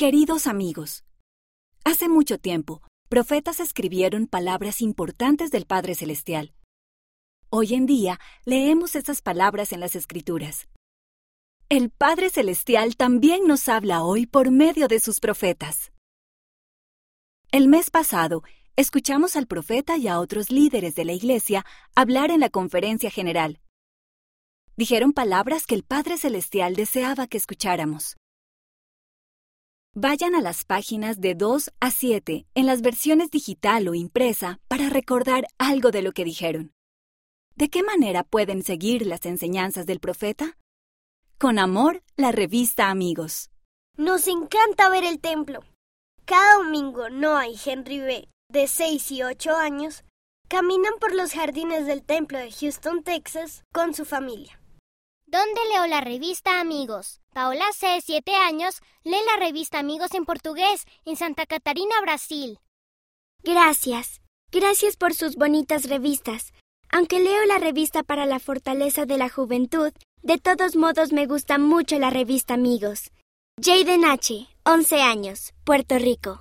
Queridos amigos, hace mucho tiempo, profetas escribieron palabras importantes del Padre Celestial. Hoy en día leemos esas palabras en las Escrituras. El Padre Celestial también nos habla hoy por medio de sus profetas. El mes pasado, escuchamos al profeta y a otros líderes de la Iglesia hablar en la conferencia general. Dijeron palabras que el Padre Celestial deseaba que escucháramos. Vayan a las páginas de 2 a 7 en las versiones digital o impresa para recordar algo de lo que dijeron. ¿De qué manera pueden seguir las enseñanzas del profeta? Con amor, la revista Amigos. Nos encanta ver el templo. Cada domingo Noah y Henry B., de 6 y 8 años, caminan por los jardines del templo de Houston, Texas, con su familia. ¿Dónde leo la revista Amigos? Paola C., 7 años, lee la revista Amigos en portugués en Santa Catarina, Brasil. Gracias. Gracias por sus bonitas revistas. Aunque leo la revista para la fortaleza de la juventud, de todos modos me gusta mucho la revista Amigos. Jaden H., 11 años, Puerto Rico.